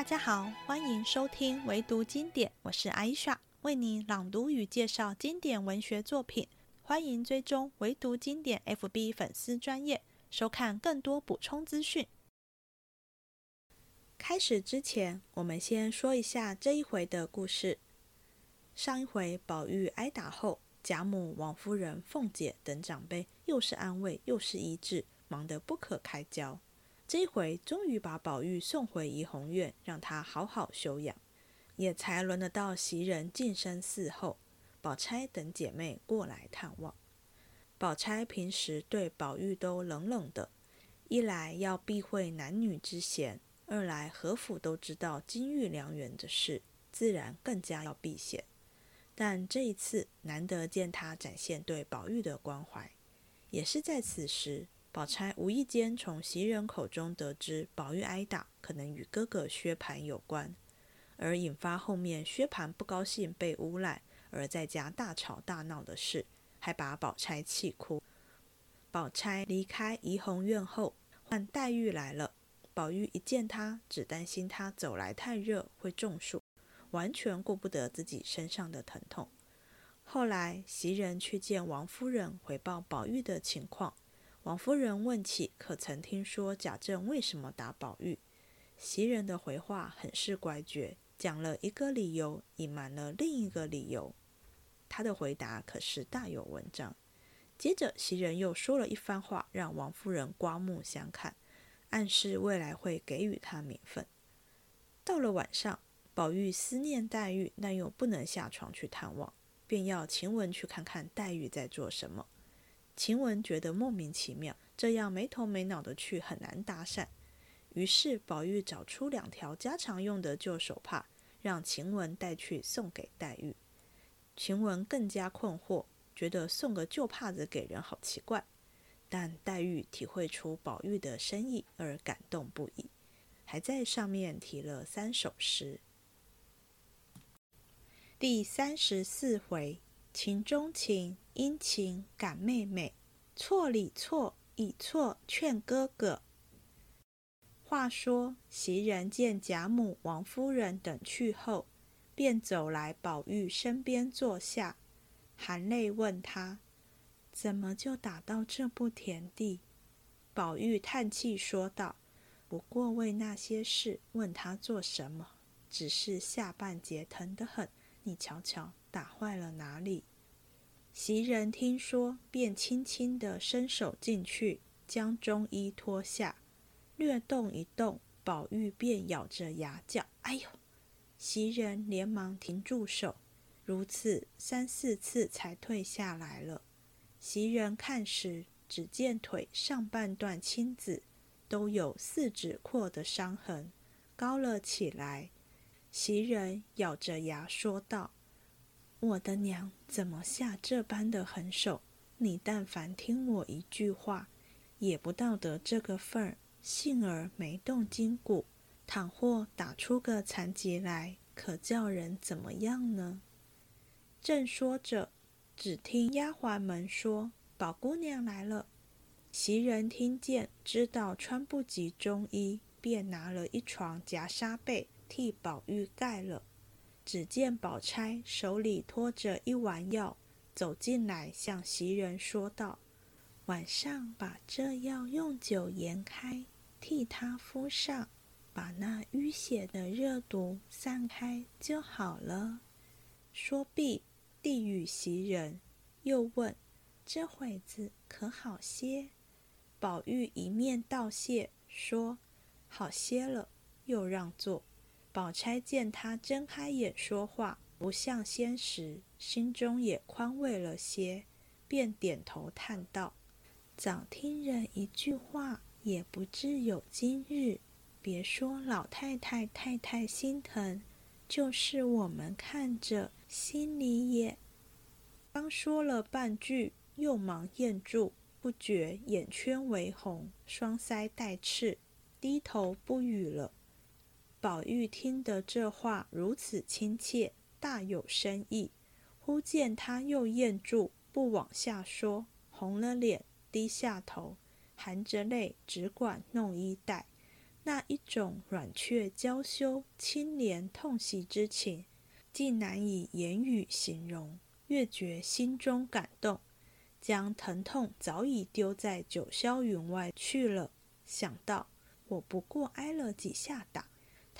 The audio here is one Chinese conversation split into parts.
大家好，欢迎收听唯读经典，我是艾莎，为你朗读与介绍经典文学作品。欢迎追踪唯读经典 FB 粉丝专业，收看更多补充资讯。开始之前，我们先说一下这一回的故事。上一回宝玉挨打后，贾母、王夫人、凤姐等长辈又是安慰又是医治，忙得不可开交。这回终于把宝玉送回怡红院，让他好好休养，也才轮得到袭人晋升嗣后，宝钗等姐妹过来探望。宝钗平时对宝玉都冷冷的，一来要避讳男女之嫌，二来何府都知道金玉良缘的事，自然更加要避嫌。但这一次难得见他展现对宝玉的关怀，也是在此时。宝钗无意间从袭人口中得知，宝玉挨打可能与哥哥薛蟠有关，而引发后面薛蟠不高兴被诬赖，而在家大吵大闹的事，还把宝钗气哭。宝钗离开怡红院后，换黛玉来了。宝玉一见她，只担心她走来太热会中暑，完全顾不得自己身上的疼痛。后来袭人去见王夫人，回报宝玉的情况。王夫人问起，可曾听说贾政为什么打宝玉？袭人的回话很是乖觉，讲了一个理由，隐瞒了另一个理由。他的回答可是大有文章。接着，袭人又说了一番话，让王夫人刮目相看，暗示未来会给予他名分。到了晚上，宝玉思念黛玉，但又不能下床去探望，便要晴雯去看看黛玉在做什么。晴雯觉得莫名其妙，这样没头没脑的去很难搭讪。于是宝玉找出两条家常用的旧手帕，让晴雯带去送给黛玉。晴雯更加困惑，觉得送个旧帕子给人好奇怪。但黛玉体会出宝玉的深意而感动不已，还在上面题了三首诗。第三十四回。情中情，殷情感妹妹，错里错，以错劝哥哥。话说袭人见贾母、王夫人等去后，便走来宝玉身边坐下，含泪问他：“怎么就打到这步田地？”宝玉叹气说道：“不过为那些事，问他做什么？只是下半截疼得很，你瞧瞧。”打坏了哪里？袭人听说，便轻轻地伸手进去，将中衣脱下，略动一动，宝玉便咬着牙叫：“哎呦！”袭人连忙停住手，如此三四次才退下来了。袭人看时，只见腿上半段青紫，都有四指阔的伤痕，高了起来。袭人咬着牙说道。我的娘怎么下这般的狠手？你但凡听我一句话，也不到得这个份儿。幸而没动筋骨，倘或打出个残疾来，可叫人怎么样呢？正说着，只听丫鬟们说：“宝姑娘来了。”袭人听见，知道穿不及中衣，便拿了一床夹纱被替宝玉盖了。只见宝钗手里托着一丸药，走进来向袭人说道：“晚上把这药用酒研开，替他敷上，把那淤血的热毒散开就好了。”说毕，递与袭人，又问：“这会子可好些？”宝玉一面道谢，说：“好些了。”又让座。宝钗见他睁开眼说话，不像先时，心中也宽慰了些，便点头叹道：“早听人一句话，也不至有今日。别说老太太、太太心疼，就是我们看着，心里也……”刚说了半句，又忙咽住，不觉眼圈微红，双腮带赤，低头不语了。宝玉听得这话如此亲切，大有深意。忽见他又咽住，不往下说，红了脸，低下头，含着泪，只管弄衣带。那一种软却娇羞、清廉痛惜之情，竟难以言语形容。越觉心中感动，将疼痛早已丢在九霄云外去了。想到我不过挨了几下打，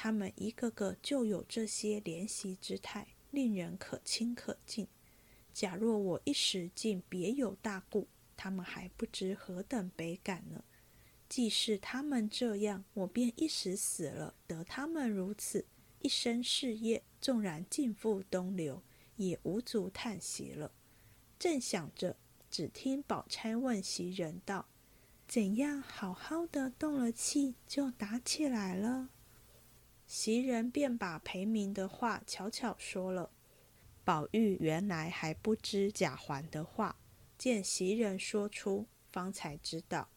他们一个个就有这些怜惜之态，令人可亲可敬。假若我一时竟别有大故，他们还不知何等悲感呢。既是他们这样，我便一时死了，得他们如此，一生事业纵然尽付东流，也无足叹息了。正想着，只听宝钗问袭人道：“怎样好好的动了气，就打起来了？”袭人便把裴明的话悄悄说了。宝玉原来还不知贾环的话，见袭人说出，方才知道。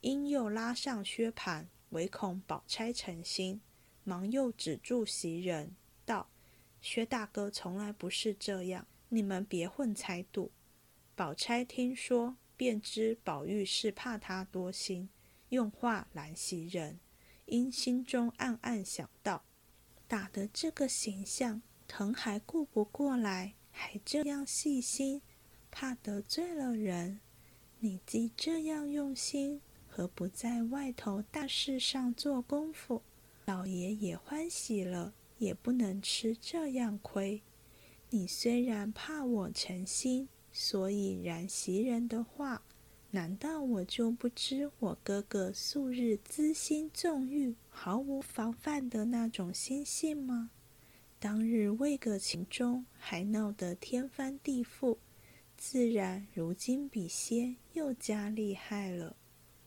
因又拉上薛蟠，唯恐宝钗成心，忙又止住袭人，道：“薛大哥从来不是这样，你们别混猜度。”宝钗听说，便知宝玉是怕他多心，用话拦袭人，因心中暗暗想到：打的这个形象，疼还顾不过来，还这样细心，怕得罪了人。你既这样用心。何不在外头大事上做功夫？老爷也欢喜了，也不能吃这样亏。你虽然怕我成心，所以然袭人的话，难道我就不知我哥哥素日资心纵欲、毫无防范的那种心性吗？当日为个情中，还闹得天翻地覆，自然如今比些又加厉害了。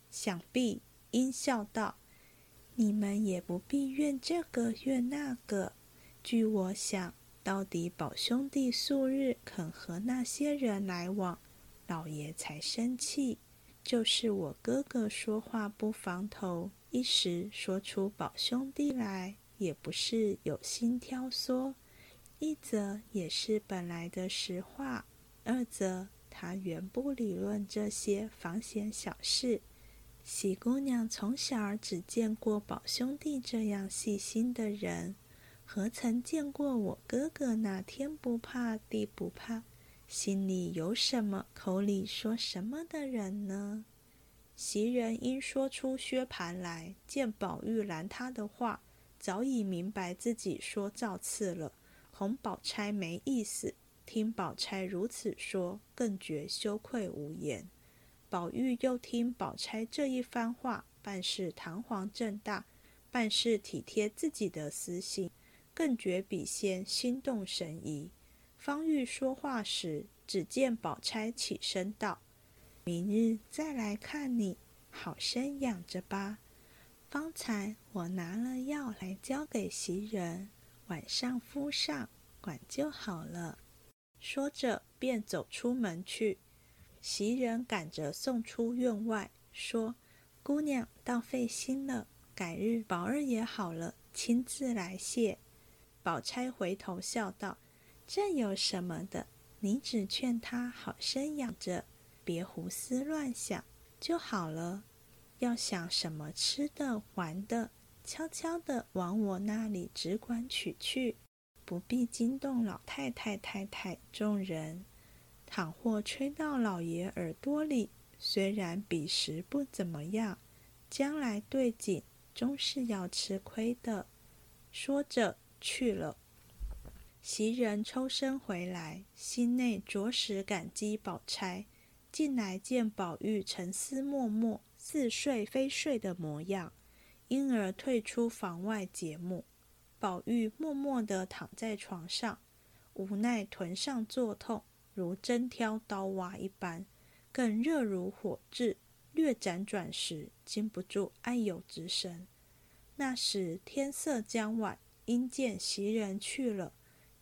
想必应笑道：“你们也不必怨这个怨那个。据我想，到底宝兄弟素日肯和那些人来往，老爷才生气。就是我哥哥说话不防头，一时说出宝兄弟来，也不是有心挑唆，一则也是本来的实话，二则他原不理论这些防闲小事。”喜姑娘从小只见过宝兄弟这样细心的人，何曾见过我哥哥那天不怕地不怕，心里有什么口里说什么的人呢？袭人因说出薛蟠来，见宝玉拦他的话，早已明白自己说造次了，哄宝钗没意思。听宝钗如此说，更觉羞愧无言。宝玉又听宝钗这一番话，办事堂皇正大，办事体贴自己的私心，更觉比先心动神怡。方玉说话时，只见宝钗起身道：“明日再来看你，好生养着吧。方才我拿了药来交给袭人，晚上敷上，管就好了。”说着，便走出门去。袭人赶着送出院外，说：“姑娘倒费心了，改日宝二爷好了，亲自来谢。”宝钗回头笑道：“这有什么的？你只劝他好生养着，别胡思乱想就好了。要想什么吃的、玩的，悄悄的往我那里只管取去，不必惊动老太太、太太众人。”倘或吹到老爷耳朵里，虽然彼时不怎么样，将来对景终是要吃亏的。说着去了。袭人抽身回来，心内着实感激宝钗。进来见宝玉沉思默默、似睡非睡的模样，因而退出房外节目。宝玉默默地躺在床上，无奈臀上作痛。如针挑刀挖一般，更热如火炙。略辗转时，禁不住哎呦之声。那时天色将晚，因见袭人去了，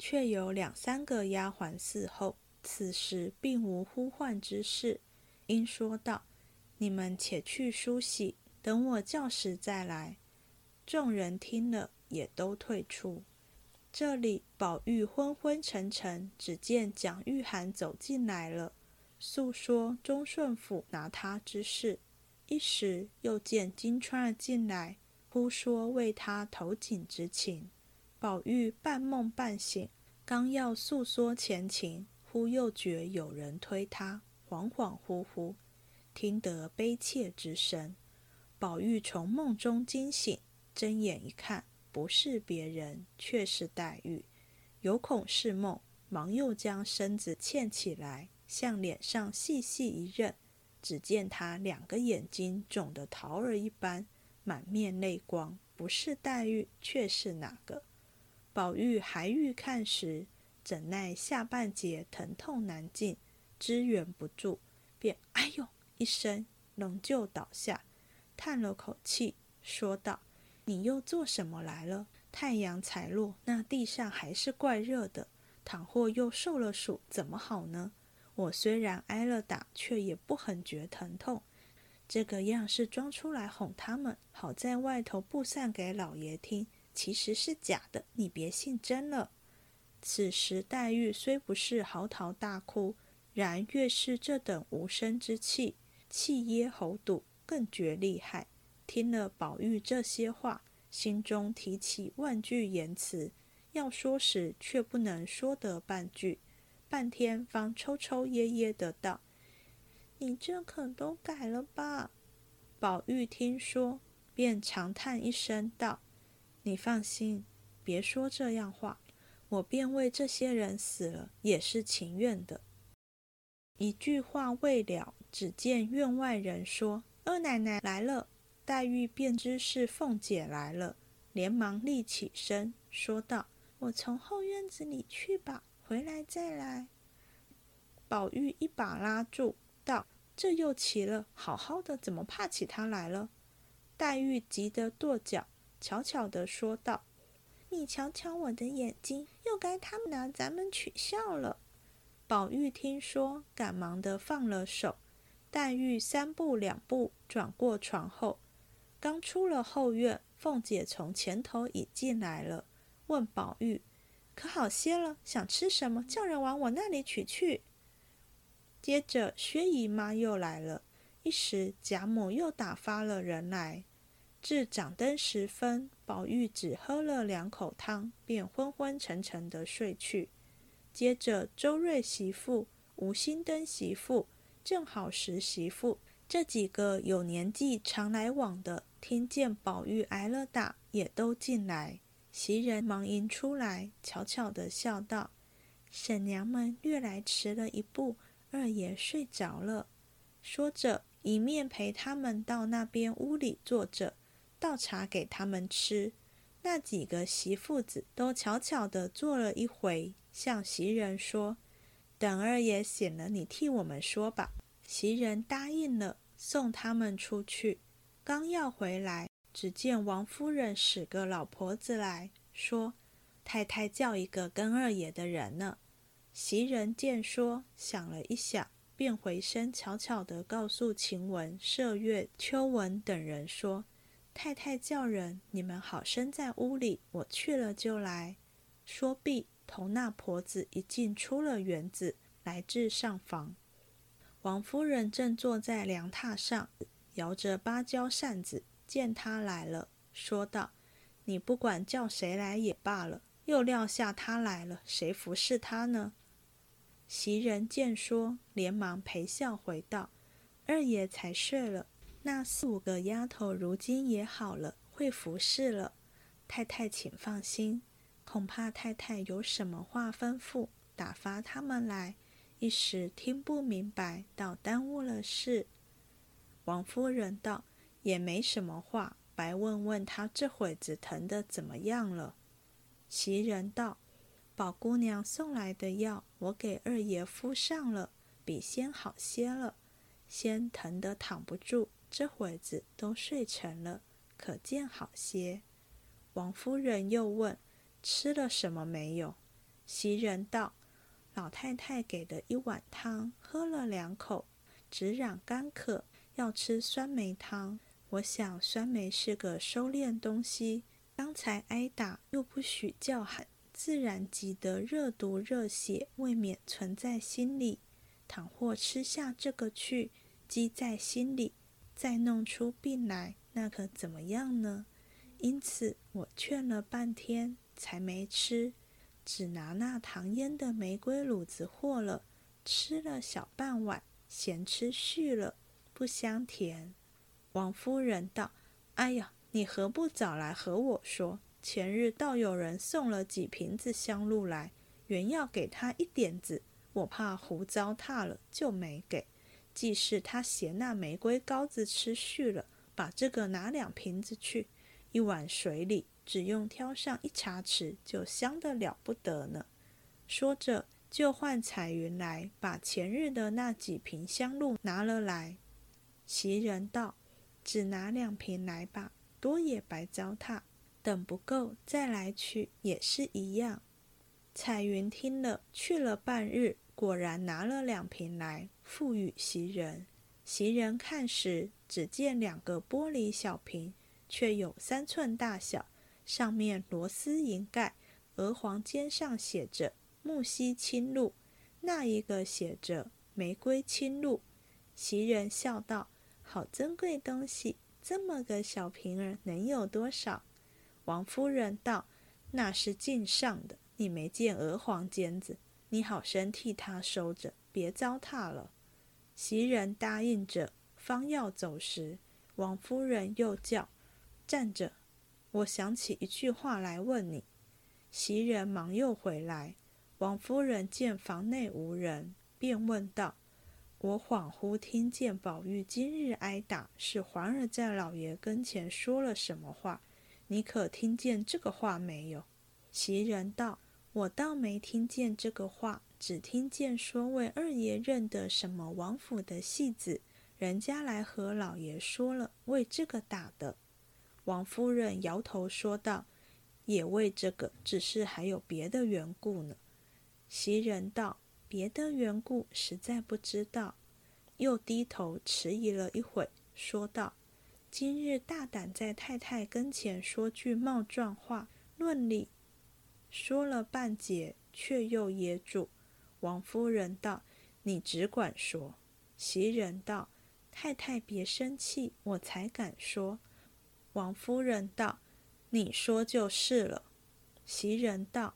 却有两三个丫鬟伺候。此时并无呼唤之事，因说道：“你们且去梳洗，等我叫时再来。”众人听了，也都退出。这里，宝玉昏昏沉沉，只见蒋玉菡走进来了，诉说忠顺府拿他之事。一时又见金钏儿进来，忽说为他投井之情。宝玉半梦半醒，刚要诉说前情，忽又觉有人推他，恍恍惚惚，听得悲切之声。宝玉从梦中惊醒，睁眼一看，不是别人，却是黛玉。有恐是梦，忙又将身子欠起来，向脸上细细一认，只见他两个眼睛肿得桃儿一般，满面泪光，不是黛玉，却是哪个？宝玉还欲看时，怎奈下半截疼痛难禁，支援不住，便哎呦一声，仍旧倒下。叹了口气，说道：“你又做什么来了？太阳才落，那地上还是怪热的。倘或又受了暑，怎么好呢？我虽然挨了打，却也不很觉疼痛。这个样是装出来哄他们，好在外头布散给老爷听。其实是假的，你别信真了。”此时黛玉虽不是嚎啕大哭，然越是这等无声之气，气噎喉堵。更觉厉害。听了宝玉这些话，心中提起万句言辞，要说时却不能说得半句，半天方抽抽噎噎的道：“你这可都改了吧？”宝玉听说，便长叹一声道：“你放心，别说这样话，我便为这些人死了，也是情愿的。”一句话未了，只见院外人说。二奶奶来了，黛玉便知是凤姐来了，连忙立起身，说道：“我从后院子里去吧，回来再来。”宝玉一把拉住，道：“这又奇了，好好的怎么怕起他来了？”黛玉急得跺脚，悄悄地说道：“你瞧瞧我的眼睛，又该他们拿咱们取笑了。”宝玉听说，赶忙的放了手。黛玉三步两步转过床后，刚出了后院，凤姐从前头已进来了，问宝玉：“可好些了？想吃什么？叫人往我那里取去。”接着薛姨妈又来了，一时贾母又打发了人来。至掌灯时分，宝玉只喝了两口汤，便昏昏沉沉的睡去。接着周瑞媳妇、吴新登媳妇。正好时媳妇这几个有年纪、常来往的，听见宝玉挨了打，也都进来。袭人忙迎出来，悄悄的笑道：“婶娘们略来迟了一步，二爷睡着了。”说着，一面陪他们到那边屋里坐着，倒茶给他们吃。那几个媳妇子都悄悄地坐了一回，向袭人说。等二爷醒了，你替我们说吧。袭人答应了，送他们出去。刚要回来，只见王夫人使个老婆子来说：“太太叫一个跟二爷的人呢。”袭人见说，想了一想，便回身悄悄地告诉晴雯、麝月、秋纹等人说：“太太叫人，你们好生在屋里，我去了就来。”说毕。同那婆子一进出了园子，来至上房。王夫人正坐在凉榻上，摇着芭蕉扇子，见他来了，说道：“你不管叫谁来也罢了，又撂下他来了，谁服侍他呢？”袭人见说，连忙陪笑回道：“二爷才睡了，那四五个丫头如今也好了，会服侍了。太太请放心。”恐怕太太有什么话吩咐，打发他们来，一时听不明白，倒耽误了事。王夫人道：“也没什么话，白问问他这会子疼得怎么样了。”袭人道：“宝姑娘送来的药，我给二爷敷上了，比先好些了。先疼得躺不住，这会子都睡沉了，可见好些。”王夫人又问。吃了什么没有？袭人道：“老太太给的一碗汤，喝了两口，只嚷干渴，要吃酸梅汤。我想酸梅是个收敛东西，刚才挨打又不许叫喊，自然急得热毒热血，未免存在心里。倘或吃下这个去，积在心里，再弄出病来，那可怎么样呢？因此我劝了半天，才没吃，只拿那糖腌的玫瑰卤子和了，吃了小半碗，嫌吃续了，不香甜。”王夫人道：“哎呀，你何不早来和我说？前日倒有人送了几瓶子香露来，原要给他一点子，我怕壶糟蹋了，就没给。既是他嫌那玫瑰膏子吃续了，把这个拿两瓶子去，一碗水里只用挑上一茶匙，就香得了不得呢。”说着，就唤彩云来，把前日的那几瓶香露拿了来。袭人道。只拿两瓶来吧，多也白糟蹋。等不够再来取也是一样。彩云听了，去了半日，果然拿了两瓶来，赋予袭人。袭人看时，只见两个玻璃小瓶，却有三寸大小，上面螺丝银盖，鹅黄尖上写着“木樨清露”，那一个写着“玫瑰清露”。袭人笑道。好珍贵东西，这么个小瓶儿能有多少？王夫人道：“那是敬上的，你没见鹅黄尖子，你好生替他收着，别糟蹋了。”袭人答应着，方要走时，王夫人又叫：“站着！我想起一句话来问你。”袭人忙又回来，王夫人见房内无人，便问道。我恍惚听见宝玉今日挨打，是环儿在老爷跟前说了什么话？你可听见这个话没有？袭人道：“我倒没听见这个话，只听见说为二爷认得什么王府的戏子，人家来和老爷说了，为这个打的。”王夫人摇头说道：“也为这个，只是还有别的缘故呢。”袭人道。别的缘故实在不知道，又低头迟疑了一会，说道：“今日大胆在太太跟前说句冒撞话，论理。”说了半截，却又噎住。王夫人道：“你只管说。”袭人道：“太太别生气，我才敢说。”王夫人道：“你说就是了。”袭人道：“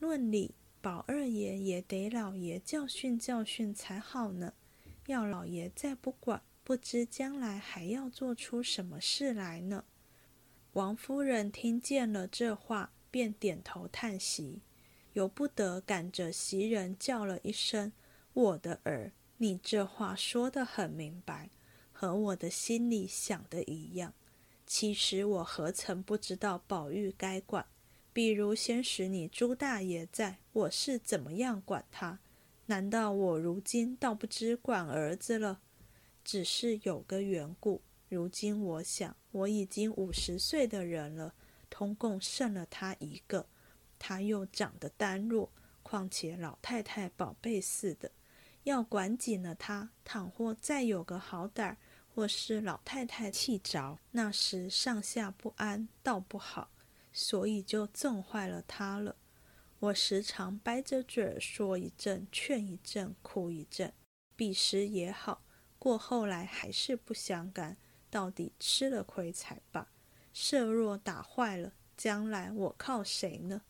论理。”宝二爷也得老爷教训教训才好呢。要老爷再不管，不知将来还要做出什么事来呢。王夫人听见了这话，便点头叹息，由不得赶着袭人叫了一声：“我的儿，你这话说得很明白，和我的心里想的一样。其实我何曾不知道宝玉该管？”比如先使你朱大爷在，我是怎么样管他？难道我如今倒不知管儿子了？只是有个缘故。如今我想，我已经五十岁的人了，通共剩了他一个，他又长得单弱，况且老太太宝贝似的，要管紧了他，倘或再有个好歹，或是老太太气着，那时上下不安，倒不好。所以就纵坏了他了。我时常掰着嘴儿说一阵，劝一阵，哭一阵，彼时也好，过后来还是不相干，到底吃了亏才罢。设若打坏了，将来我靠谁呢？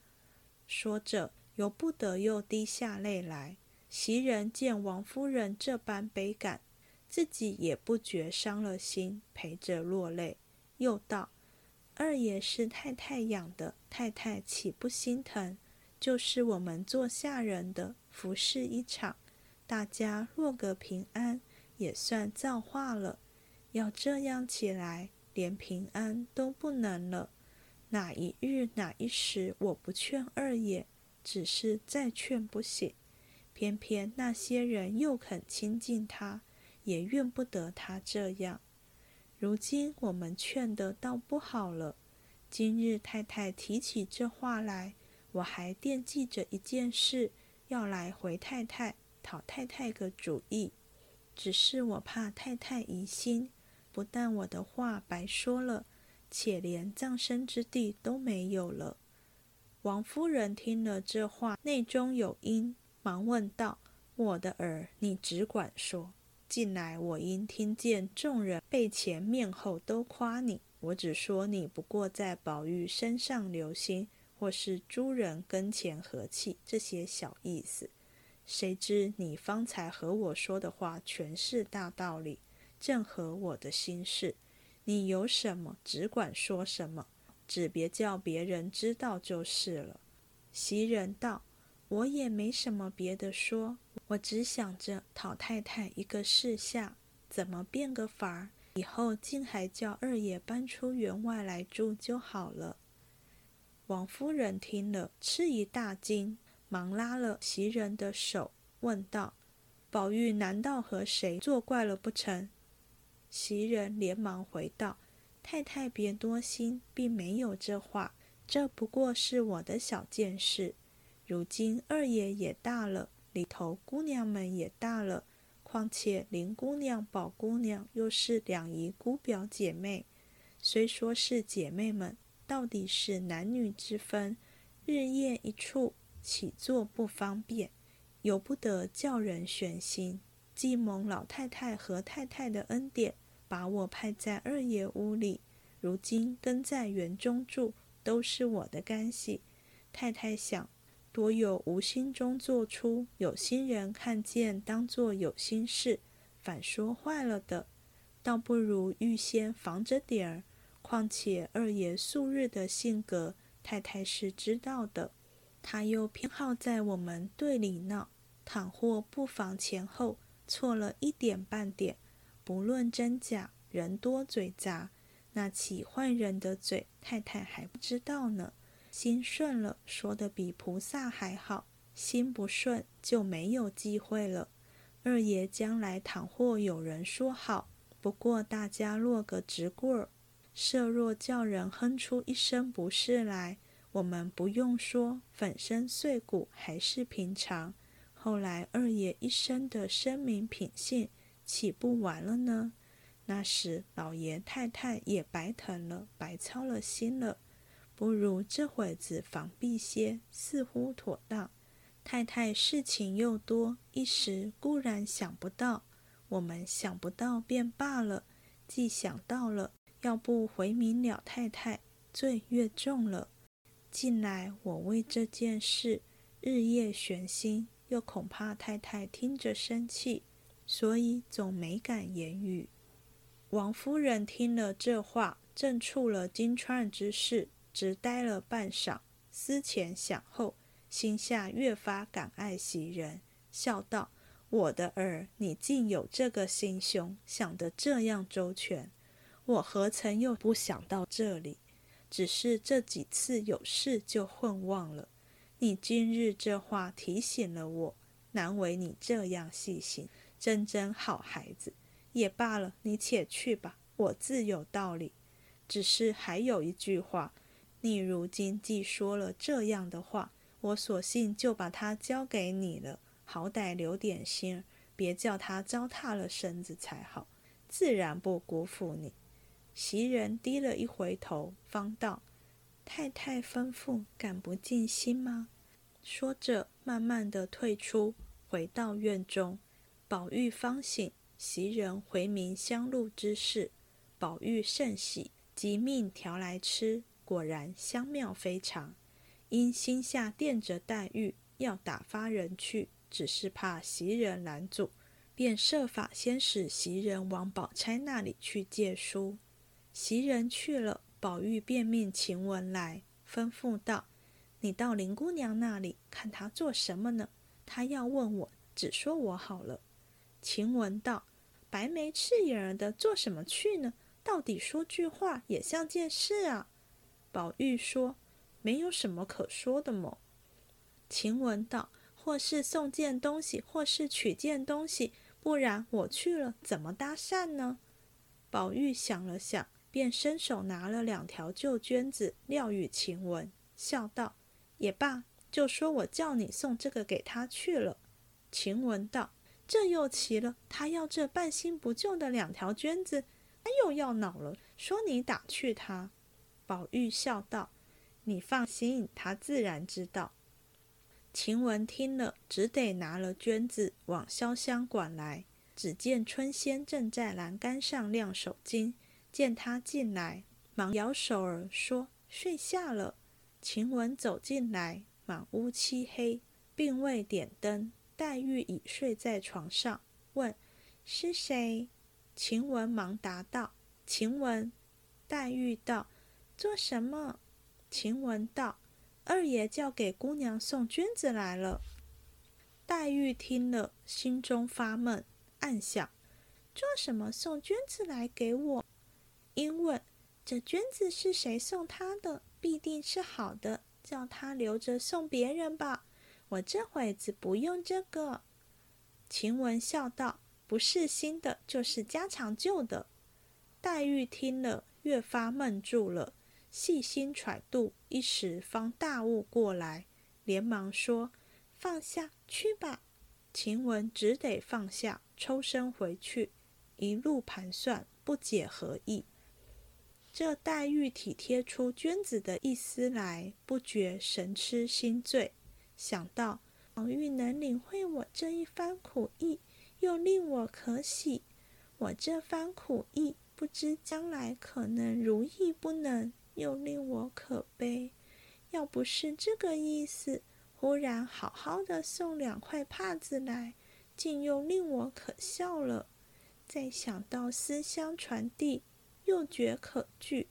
说着，由不得又滴下泪来。袭人见王夫人这般悲感，自己也不觉伤了心，陪着落泪，又道。二爷是太太养的，太太岂不心疼？就是我们做下人的，服侍一场，大家落个平安，也算造化了。要这样起来，连平安都不能了。哪一日哪一时，我不劝二爷，只是再劝不醒，偏偏那些人又肯亲近他，也怨不得他这样。如今我们劝的倒不好了。今日太太提起这话来，我还惦记着一件事，要来回太太讨太太个主意。只是我怕太太疑心，不但我的话白说了，且连葬身之地都没有了。王夫人听了这话，内中有因，忙问道：“我的儿，你只管说。”近来我因听见众人背前面后都夸你，我只说你不过在宝玉身上留心，或是诸人跟前和气这些小意思。谁知你方才和我说的话全是大道理，正合我的心事。你有什么只管说什么，只别叫别人知道就是了。袭人道：“我也没什么别的说，我只想着讨太太一个示下，怎么变个法儿，以后竟还叫二爷搬出园外来住就好了。”王夫人听了，吃一大惊。忙拉了袭人的手，问道：“宝玉难道和谁作怪了不成？”袭人连忙回道：“太太别多心，并没有这话，这不过是我的小见识。如今二爷也大了，里头姑娘们也大了，况且林姑娘、宝姑娘又是两姨姑表姐妹，虽说是姐妹们，到底是男女之分，日夜一处。”起坐不方便，由不得叫人悬心。既蒙老太太和太太的恩典，把我派在二爷屋里，如今跟在园中住，都是我的干系。太太想，多有无心中做出，有心人看见，当做有心事，反说坏了的，倒不如预先防着点儿。况且二爷素日的性格，太太是知道的。他又偏好在我们队里闹，倘或不妨前后错了一点半点，不论真假，人多嘴杂，那起坏人的嘴，太太还不知道呢。心顺了，说的比菩萨还好；心不顺，就没有机会了。二爷将来倘或有人说好，不过大家落个直棍儿，设若叫人哼出一声不是来。我们不用说，粉身碎骨还是平常。后来二爷一生的声名品性，岂不完了呢？那时老爷太太也白疼了，白操了心了。不如这会子防避些，似乎妥当。太太事情又多，一时固然想不到。我们想不到便罢了，既想到了，要不回明了太太，罪越重了。近来我为这件事日夜悬心，又恐怕太太听着生气，所以总没敢言语。王夫人听了这话，正触了金钏之事，直呆了半晌，思前想后，心下越发感爱袭人，笑道：“我的儿，你竟有这个心胸，想得这样周全，我何曾又不想到这里？”只是这几次有事就混忘了。你今日这话提醒了我，难为你这样细心，真真好孩子。也罢了，你且去吧，我自有道理。只是还有一句话，你如今既说了这样的话，我索性就把它交给你了，好歹留点心儿，别叫他糟蹋了身子才好。自然不辜负你。袭人低了一回头，方道：“太太吩咐，敢不尽心吗？”说着，慢慢的退出，回到院中。宝玉方醒，袭人回明香露之事，宝玉甚喜，即命调来吃，果然香妙非常。因心下惦着黛玉，要打发人去，只是怕袭人拦阻，便设法先使袭人往宝钗那里去借书。袭人去了，宝玉便命晴雯来，吩咐道：“你到林姑娘那里看她做什么呢？她要问我，只说我好了。”晴雯道：“白眉赤眼儿的，做什么去呢？到底说句话也像件事啊。”宝玉说：“没有什么可说的么？”晴雯道：“或是送件东西，或是取件东西，不然我去了怎么搭讪呢？”宝玉想了想。便伸手拿了两条旧绢子，撂与晴雯，笑道：“也罢，就说我叫你送这个给他去了。”晴雯道：“这又奇了，他要这半新不旧的两条绢子，他又要恼了，说你打趣他。”宝玉笑道：“你放心，他自然知道。”晴雯听了，只得拿了绢子往潇湘馆来。只见春仙正在栏杆上晾手巾，见他进来，忙摇手儿说：“睡下了。”晴雯走进来，满屋漆黑，并未点灯。黛玉已睡在床上，问：“是谁？”晴雯忙答道：“晴雯。”黛玉道：“做什么？”晴雯道：“二爷叫给姑娘送绢子来了。”黛玉听了，心中发闷，暗想：“做什么送绢子来给我？”因问：“这绢子是谁送他的？必定是好的，叫他留着送别人吧。我这会子不用这个。”晴雯笑道：“不是新的，就是家常旧的。”黛玉听了，越发闷住了，细心揣度，一时方大悟过来，连忙说：“放下去吧。”晴雯只得放下，抽身回去，一路盘算，不解何意。这黛玉体贴出娟子的意思来，不觉神痴心醉，想到。宝玉能领会我这一番苦意，又令我可喜。我这番苦意，不知将来可能如意不能，又令我可悲。要不是这个意思，忽然好好的送两块帕子来，竟又令我可笑了。再想到思乡传递，又觉可惧。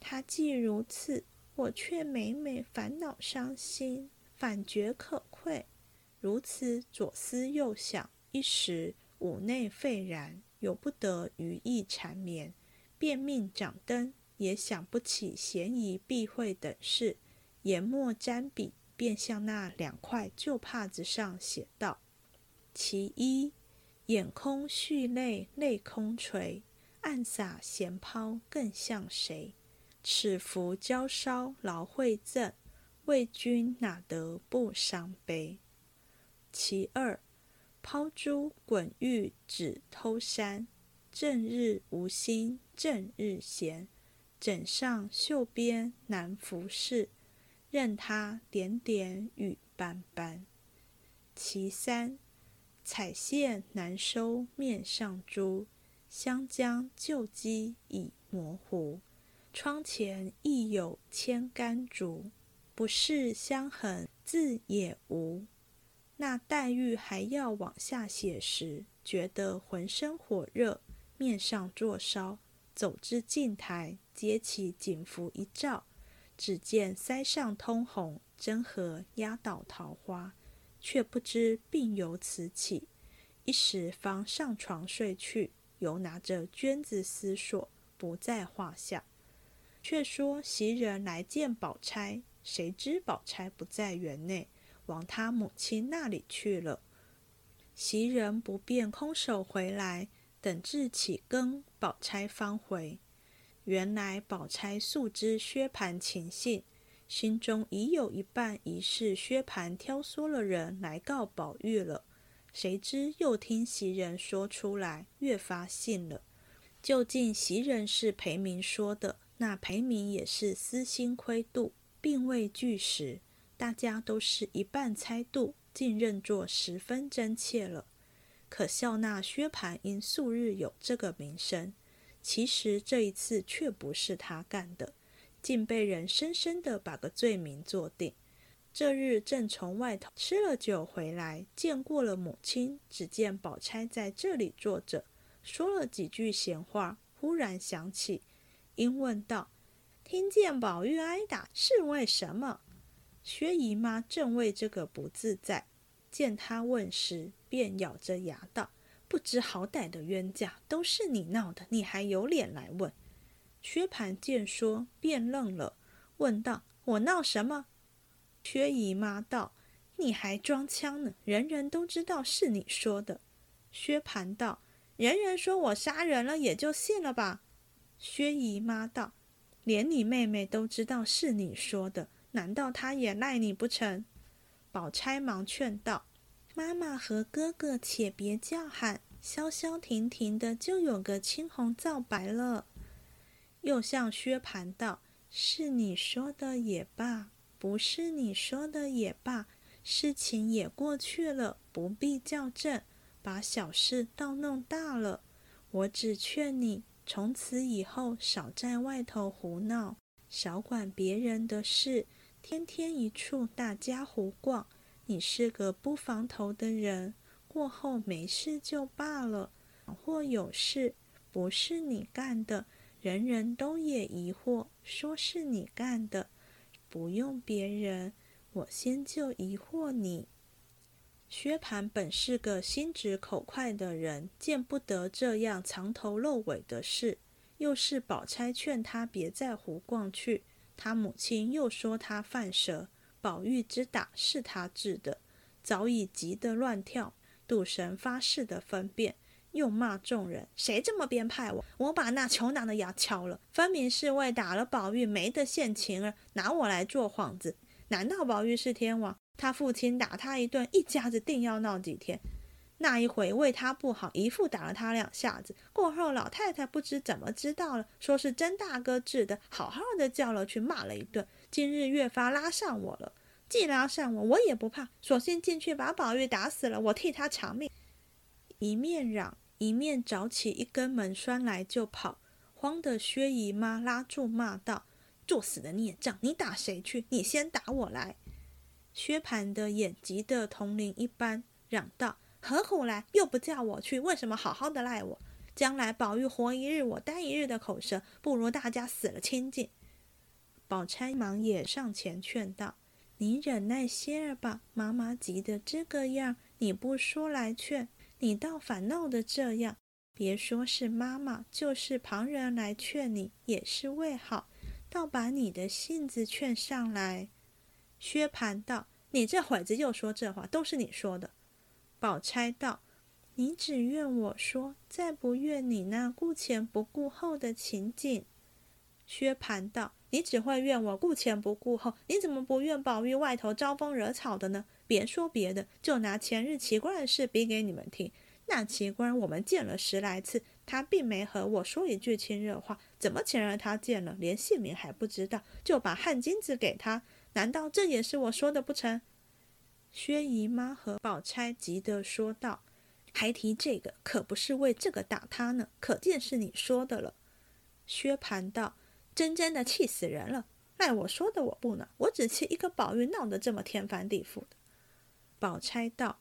他既如此，我却每每烦恼伤心，反觉可愧。如此左思右想，一时五内沸然，由不得余意缠绵，便命掌灯，也想不起嫌疑避讳等事，研墨沾笔，便向那两块旧帕子上写道：“其一，眼空蓄泪泪空垂，暗洒闲抛更像谁？此服娇烧劳会赠，为君哪得不伤悲？”其二，抛珠滚玉指偷山，正日无心正日闲，枕上绣边难拂拭，任他点点雨斑斑。其三，彩线难收面上珠，湘江旧迹已模糊，窗前亦有千竿竹，不是香痕字也无。那黛玉还要往下写时，觉得浑身火热，面上作烧，走至镜台，揭起锦服一照，只见腮上通红，真和压倒桃花，却不知病由此起，一时方上床睡去，犹拿着绢子思索，不在话下。却说袭人来见宝钗，谁知宝钗不在园内。往他母亲那里去了。袭人不便空手回来，等至起更，宝钗方回。原来宝钗素知薛蟠情性，心中已有一半疑是薛蟠挑唆了人来告宝玉了。谁知又听袭人说出来，越发信了。究竟袭人是裴明说的，那裴明也是私心亏度，并未据实。大家都是一半猜度，竟认作十分真切了。可笑那薛蟠因素日有这个名声，其实这一次却不是他干的，竟被人深深的把个罪名做定。这日正从外头吃了酒回来，见过了母亲，只见宝钗在这里坐着，说了几句闲话，忽然想起，因问道：“听见宝玉挨打是为什么？”薛姨妈正为这个不自在，见她问时，便咬着牙道：“不知好歹的冤家，都是你闹的，你还有脸来问？”薛蟠见说，便愣了，问道：“我闹什么？”薛姨妈道：“你还装腔呢，人人都知道是你说的。”薛蟠道：“人人说我杀人了，也就信了吧。”薛姨妈道：“连你妹妹都知道是你说的。”难道她也赖你不成？宝钗忙劝道：“妈妈和哥哥，且别叫喊，消消停停的，就有个青红皂白了。”又向薛蟠道：“是你说的也罢，不是你说的也罢，事情也过去了，不必较正。把小事倒弄大了。我只劝你，从此以后少在外头胡闹，少管别人的事，天天一处大家胡逛。你是个不防头的人，过后没事就罢了。或有事不是你干的，人人都也疑惑，说是你干的，不用别人，我先就疑惑你。薛蟠本是个心直口快的人，见不得这样藏头露尾的事，又是宝钗劝他别再胡逛去，他母亲又说他犯蛇，宝玉之打是他治的，早已急得乱跳，赌神发誓的分辨，又骂众人：谁这么编排我？我把那穷党的牙敲了，分明是为打了宝玉没得现情儿，拿我来做幌子。难道宝玉是天王？他父亲打他一顿，一家子定要闹几天。那一回为他不好，姨父打了他两下子。过后老太太不知怎么知道了，说是曾大哥治的，好好的叫了去骂了一顿。今日越发拉上我了，既拉上我，我也不怕，索性进去把宝玉打死了，我替他偿命。一面嚷，一面找起一根门栓来就跑，慌得薛姨妈拉住骂道：“作死的孽障，你打谁去？你先打我来！”薛蟠的眼急得铜铃一般，嚷道：“何苦来？又不叫我去，为什么好好的赖我？将来宝玉活一日，我担一日的口舌，不如大家死了清净。”宝钗忙也上前劝道：“你忍耐些儿吧，妈妈急得这个样，你不说来劝，你倒反闹得这样。别说是妈妈，就是旁人来劝你，也是为好，倒把你的性子劝上来。”薛蟠道：“你这会子又说这话，都是你说的。”宝钗道：“你只怨我说，再不怨你那顾前不顾后的情景。”薛蟠道：“你只会怨我顾前不顾后，你怎么不怨宝玉外头招风惹草的呢？别说别的，就拿前日奇观的事比给你们听。那奇观我们见了十来次，他并没和我说一句亲热话，怎么前日他见了，连姓名还不知道，就把汗巾子给他？”难道这也是我说的不成？薛姨妈和宝钗急得说道：“还提这个，可不是为这个打他呢，可见是你说的了。”薛蟠道：“真真的气死人了！赖我说的我不呢，我只气一个宝玉闹得这么天翻地覆的。”宝钗道：“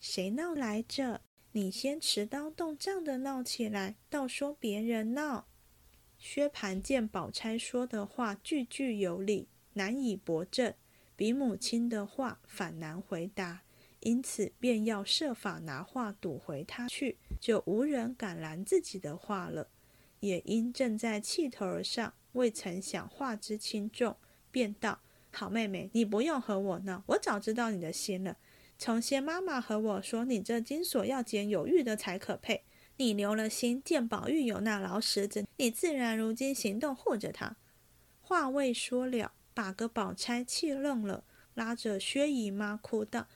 谁闹来着？你先持刀动杖的闹起来，倒说别人闹。”薛蟠见宝钗说的话句句有理。难以驳正，比母亲的话反难回答，因此便要设法拿话堵回他去，就无人敢拦自己的话了。也因正在气头儿上，未曾想话之轻重，便道：“好妹妹，你不用和我闹，我早知道你的心了。从先妈妈和我说，你这金锁要捡有玉的才可配。你留了心，见宝玉有那老石子，你自然如今行动护着他。”话未说了。把个宝钗气愣了，拉着薛姨妈哭道：“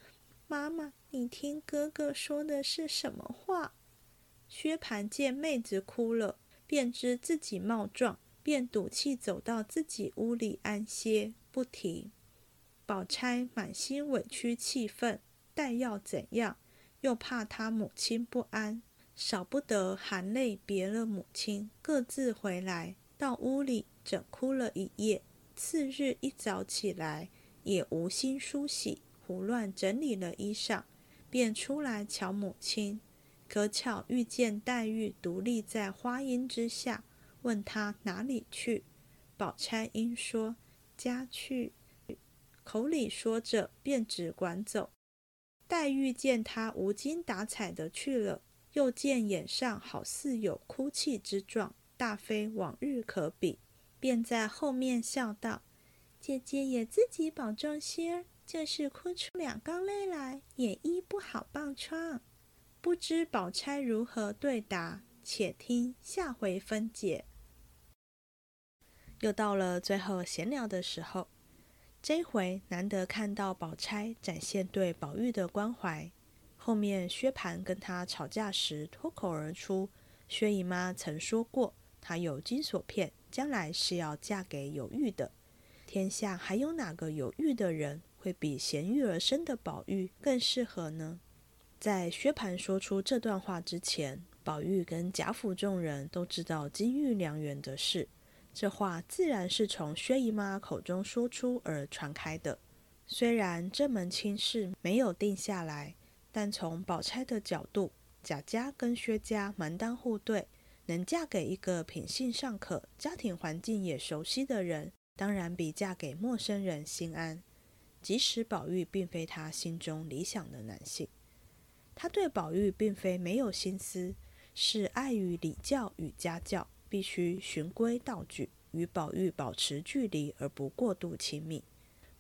妈妈，你听哥哥说的是什么话？”薛蟠见妹子哭了，便知自己冒撞，便赌气走到自己屋里安歇，不提。宝钗满心委屈气愤，但要怎样？又怕他母亲不安，少不得含泪别了母亲，各自回来，到屋里整哭了一夜。次日一早起来，也无心梳洗，胡乱整理了衣裳，便出来瞧母亲。可巧遇见黛玉独立在花荫之下，问他哪里去。宝钗因说家去，口里说着，便只管走。黛玉见他无精打采的去了，又见眼上好似有哭泣之状，大非往日可比。便在后面笑道：“姐姐也自己保重些儿，就是哭出两缸泪来，也医不好棒疮。”不知宝钗如何对答，且听下回分解。又到了最后闲聊的时候，这回难得看到宝钗展现对宝玉的关怀。后面薛蟠跟他吵架时，脱口而出：“薛姨妈曾说过，她有金锁片。”将来是要嫁给有玉的，天下还有哪个有玉的人会比贤玉而生的宝玉更适合呢？在薛蟠说出这段话之前，宝玉跟贾府众人都知道金玉良缘的事。这话自然是从薛姨妈口中说出而传开的。虽然这门亲事没有定下来，但从宝钗的角度，贾家跟薛家门当户对，能嫁给一个品性尚可、家庭环境也熟悉的人，当然比嫁给陌生人心安。即使宝玉并非她心中理想的男性。他对宝玉并非没有心思，是碍于礼教与家教，必须循规蹈矩，与宝玉保持距离而不过度亲密。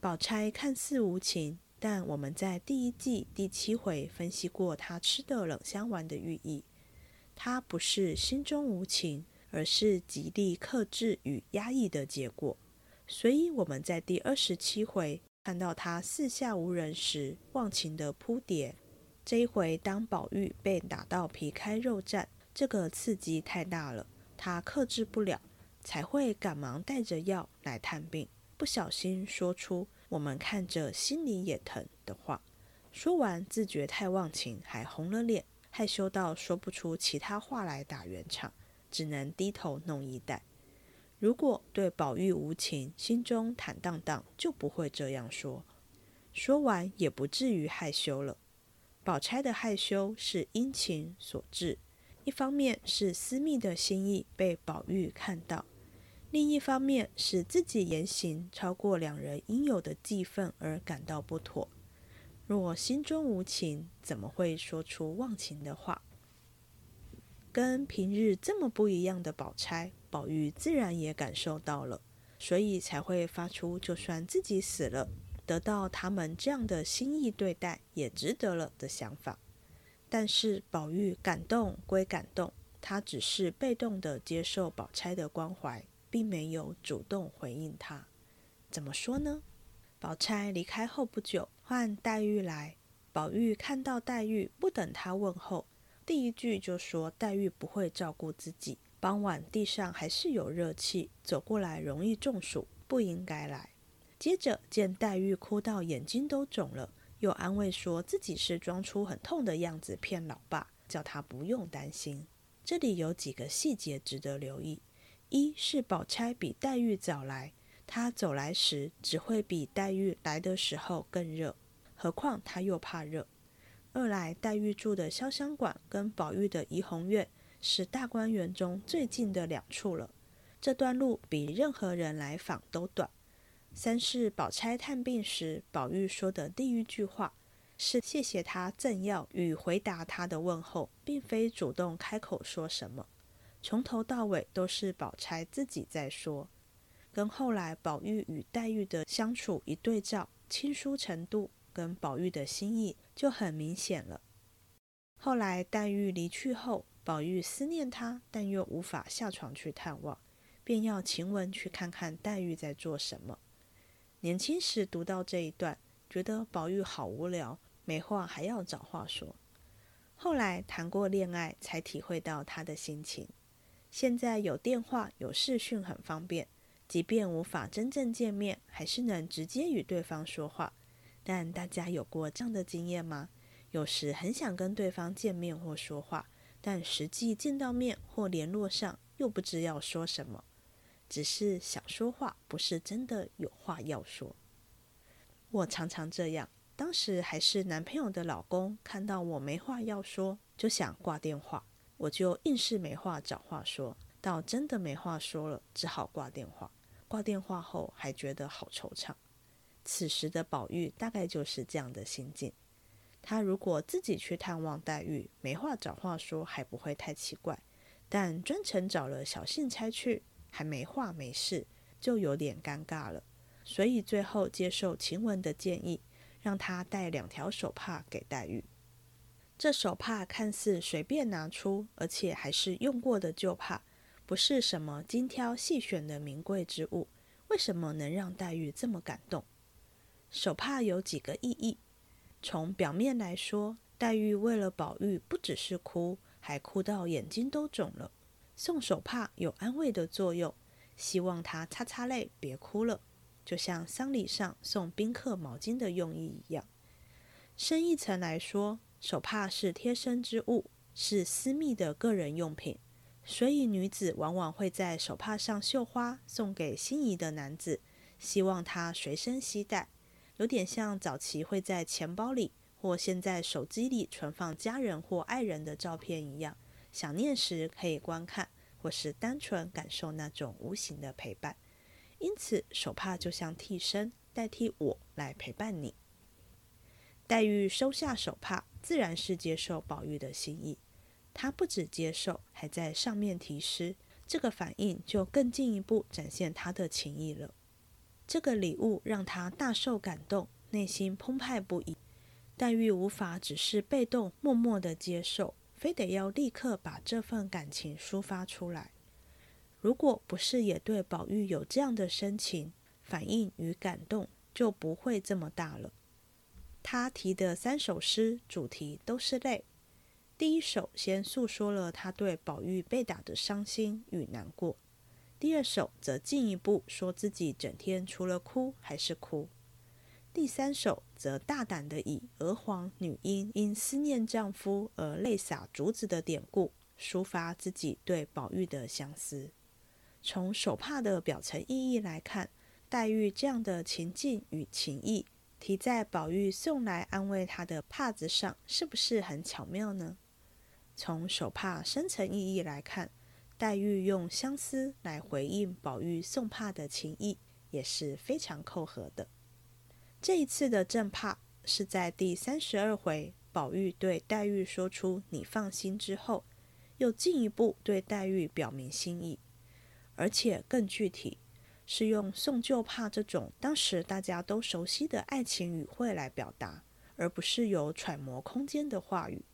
宝钗看似无情，但我们在第一季第七回分析过她吃的冷香丸的寓意。她不是心中无情，而是极力克制与压抑的结果。所以我们在第二十七回看到她四下无人时忘情的扑蝶。这一回，当宝玉被打到皮开肉绽，这个刺激太大了，他克制不了，才会赶忙带着药来探病，不小心说出“我们看着心里也疼”的话。说完，自觉太忘情，还红了脸，害羞到说不出其他话来打圆场，只能低头弄衣带。如果对宝玉无情，心中坦荡荡，就不会这样说。说完，也不至于害羞了。宝钗的害羞是殷勤所致，一方面是私密的心意被宝玉看到，另一方面是自己言行超过两人应有的计分而感到不妥。若心中无情，怎么会说出忘情的话？跟平日这么不一样的宝钗，宝玉自然也感受到了，所以才会发出就算自己死了。得到他们这样的心意对待也值得了的想法，但是宝玉感动归感动，他只是被动的接受宝钗的关怀，并没有主动回应他。怎么说呢？宝钗离开后不久，换黛玉来，宝玉看到黛玉，不等她问候，第一句就说黛玉不会照顾自己，傍晚地上还是有热气，走过来容易中暑，不应该来。接着见黛玉哭到眼睛都肿了，又安慰说自己是装出很痛的样子骗老爸，叫他不用担心。这里有几个细节值得留意：一是宝钗比黛玉早来，她走来时只会比黛玉来的时候更热，何况她又怕热；二来黛玉住的潇湘馆跟宝玉的怡红院是大观园中最近的两处了，这段路比任何人来访都短。三是宝钗探病时，宝玉说的第一句话是谢谢他赠药与回答他的问候，并非主动开口说什么，从头到尾都是宝钗自己在说。跟后来宝玉与黛玉的相处一对照，亲疏程度跟宝玉的心意就很明显了。后来黛玉离去后，宝玉思念她，但又无法下床去探望，便要晴雯去看看黛玉在做什么。年轻时读到这一段，觉得宝玉好无聊，没话还要找话说。后来谈过恋爱，才体会到他的心情。现在有电话、有视讯很方便，即便无法真正见面，还是能直接与对方说话。但大家有过这样的经验吗？有时很想跟对方见面或说话，但实际见到面或联络上，又不知要说什么。只是想说话，不是真的有话要说。我常常这样。当时还是男朋友的老公，看到我没话要说，就想挂电话，我就硬是没话找话说。到真的没话说了，只好挂电话。挂电话后还觉得好惆怅。此时的宝玉大概就是这样的心境。他如果自己去探望黛玉，没话找话说，还不会太奇怪。但专程找了小信差去。还没话没事，就有点尴尬了，所以最后接受晴雯的建议，让他带两条手帕给黛玉。这手帕看似随便拿出，而且还是用过的旧帕，不是什么精挑细选的名贵之物。为什么能让黛玉这么感动？手帕有几个意义。从表面来说，黛玉为了宝玉，不只是哭，还哭到眼睛都肿了。送手帕有安慰的作用，希望他擦擦泪，别哭了，就像丧礼上送宾客毛巾的用意一样。深一层来说，手帕是贴身之物，是私密的个人用品，所以女子往往会在手帕上绣花，送给心仪的男子，希望他随身携带，有点像早期会在钱包里或现在手机里存放家人或爱人的照片一样，想念时可以观看，或是单纯感受那种无形的陪伴。因此，手帕就像替身，代替我来陪伴你。黛玉收下手帕，自然是接受宝玉的心意。她不止接受，还在上面题诗，这个反应就更进一步展现他的情意了。这个礼物让他大受感动，内心澎湃不已。黛玉无法只是被动默默的接受，非得要立刻把这份感情抒发出来。如果不是也对宝玉有这样的深情反应与感动，就不会这么大了。他提的三首诗主题都是泪。第一首先诉说了他对宝玉被打的伤心与难过，第二首则进一步说自己整天除了哭还是哭，第三首则大胆的以娥皇女英因思念丈夫而泪洒竹子的典故，抒发自己对宝玉的相思。从手帕的表层意义来看，黛玉这样的情境与情意，提在宝玉送来安慰他的帕子上，是不是很巧妙呢？从手帕深层意义来看，黛玉用相思来回应宝玉送帕的情意，也是非常扣合的。这一次的正帕是在第三十二回，宝玉对黛玉说出“你放心”之后，又进一步对黛玉表明心意。而且更具体，是用送旧帕这种当时大家都熟悉的爱情语汇来表达，而不是有揣摩空间的话语，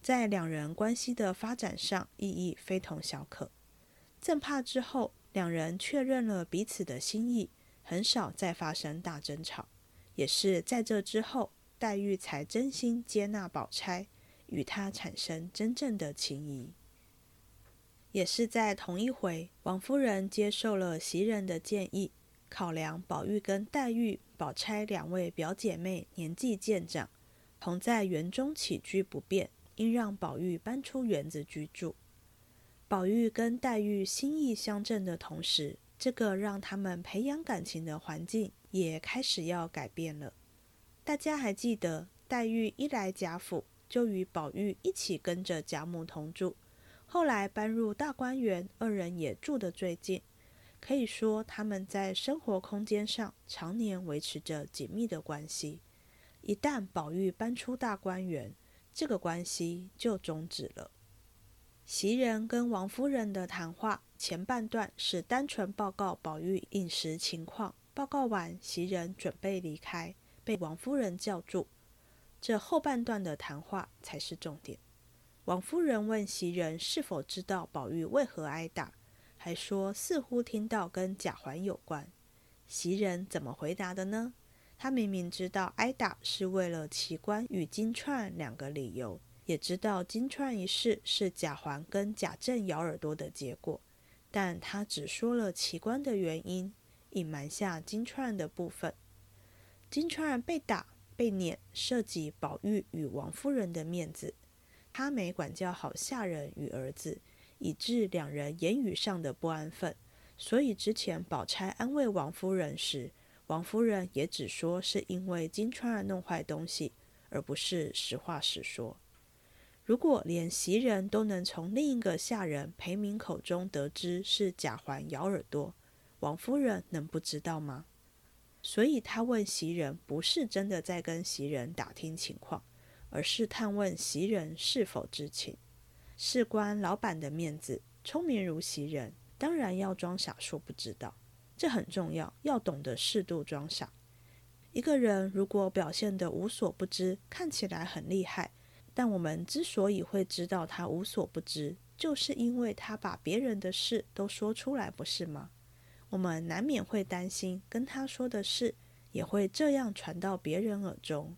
在两人关系的发展上意义非同小可。正帕之后，两人确认了彼此的心意，很少再发生大争吵，也是在这之后，黛玉才真心接纳宝钗，与她产生真正的情谊。也是在同一回，王夫人接受了袭人的建议，考量宝玉跟黛玉、宝钗两位表姐妹年纪渐长，同在园中起居不便，应让宝玉搬出园子居住。宝玉跟黛玉心意相正的同时，这个让他们培养感情的环境也开始要改变了。大家还记得，黛玉一来贾府，就与宝玉一起跟着贾母同住。后来搬入大观园，二人也住得最近，可以说他们在生活空间上常年维持着紧密的关系。一旦宝玉搬出大观园，这个关系就终止了。袭人跟王夫人的谈话前半段是单纯报告宝玉饮食情况，报告完，袭人准备离开，被王夫人叫住。这后半段的谈话才是重点。王夫人问袭人是否知道宝玉为何挨打，还说似乎听到跟贾环有关。袭人怎么回答的呢？她明明知道挨打是为了奇观与金钏两个理由，也知道金钏一事是贾环跟贾政咬耳朵的结果，但他只说了奇观的原因，隐瞒下金钏的部分。金钏被打被撵，涉及宝玉与王夫人的面子。他没管教好下人与儿子，以致两人言语上的不安分。所以之前宝钗安慰王夫人时，王夫人也只说是因为金钏儿弄坏东西，而不是实话实说。如果连袭人都能从另一个下人裴明口中得知是贾环咬耳朵，王夫人能不知道吗？所以她问袭人，不是真的在跟袭人打听情况。而是探问袭人是否知情，事关老板的面子，聪明如袭人，当然要装傻说不知道，这很重要，要懂得适度装傻。一个人如果表现得无所不知，看起来很厉害，但我们之所以会知道他无所不知，就是因为他把别人的事都说出来，不是吗？我们难免会担心，跟他说的事也会这样传到别人耳中。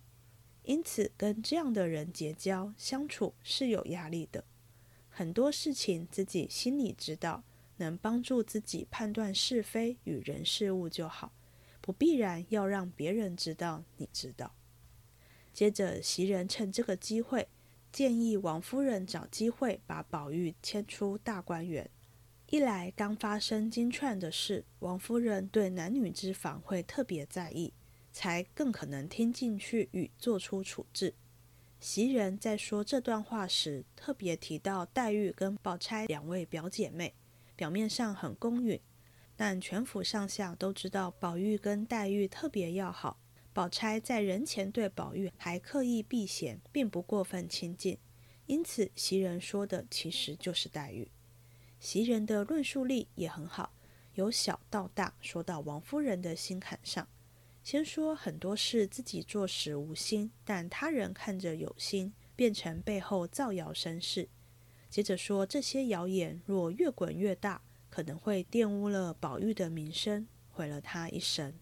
因此，跟这样的人结交相处是有压力的。很多事情自己心里知道，能帮助自己判断是非与人事物就好，不必然要让别人知道你知道。接着，袭人趁这个机会，建议王夫人找机会把宝玉迁出大观园。一来刚发生金钏的事，王夫人对男女之防会特别在意，才更可能听进去与做出处置。袭人在说这段话时，特别提到黛玉跟宝钗两位表姐妹，表面上很公允，但全府上下都知道宝玉跟黛玉特别要好。宝钗在人前对宝玉还刻意避嫌，并不过分亲近，因此袭人说的其实就是黛玉。袭人的论述力也很好，由小到大说到王夫人的心坎上。先说很多事自己做时无心，但他人看着有心，变成背后造谣生事。接着说这些谣言若越滚越大，可能会玷污了宝玉的名声，毁了他一生。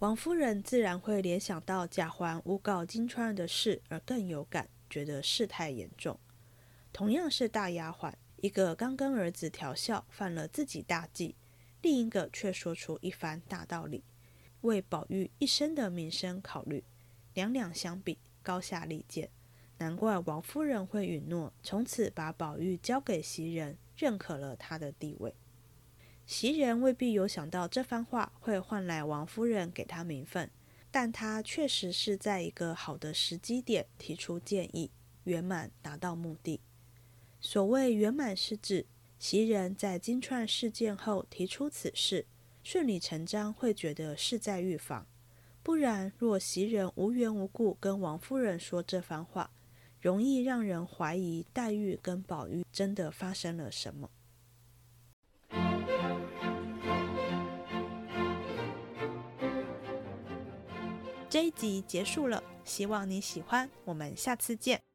王夫人自然会联想到贾环诬告金钏的事而更有感，觉得事态严重。同样是大丫鬟。一个刚跟儿子调笑，犯了自己大忌；另一个却说出一番大道理，为宝玉一生的名声考虑。两两相比，高下立见。难怪王夫人会允诺，从此把宝玉交给袭人，认可了他的地位。袭人未必有想到这番话会换来王夫人给他名分，但他确实是在一个好的时机点提出建议，圆满达到目的。所谓圆满，是指袭人在金钏事件后提出此事，顺理成章会觉得事在预防。不然，若袭人无缘无故跟王夫人说这番话，容易让人怀疑黛玉跟宝玉真的发生了什么。这一集结束了，希望你喜欢，我们下次见。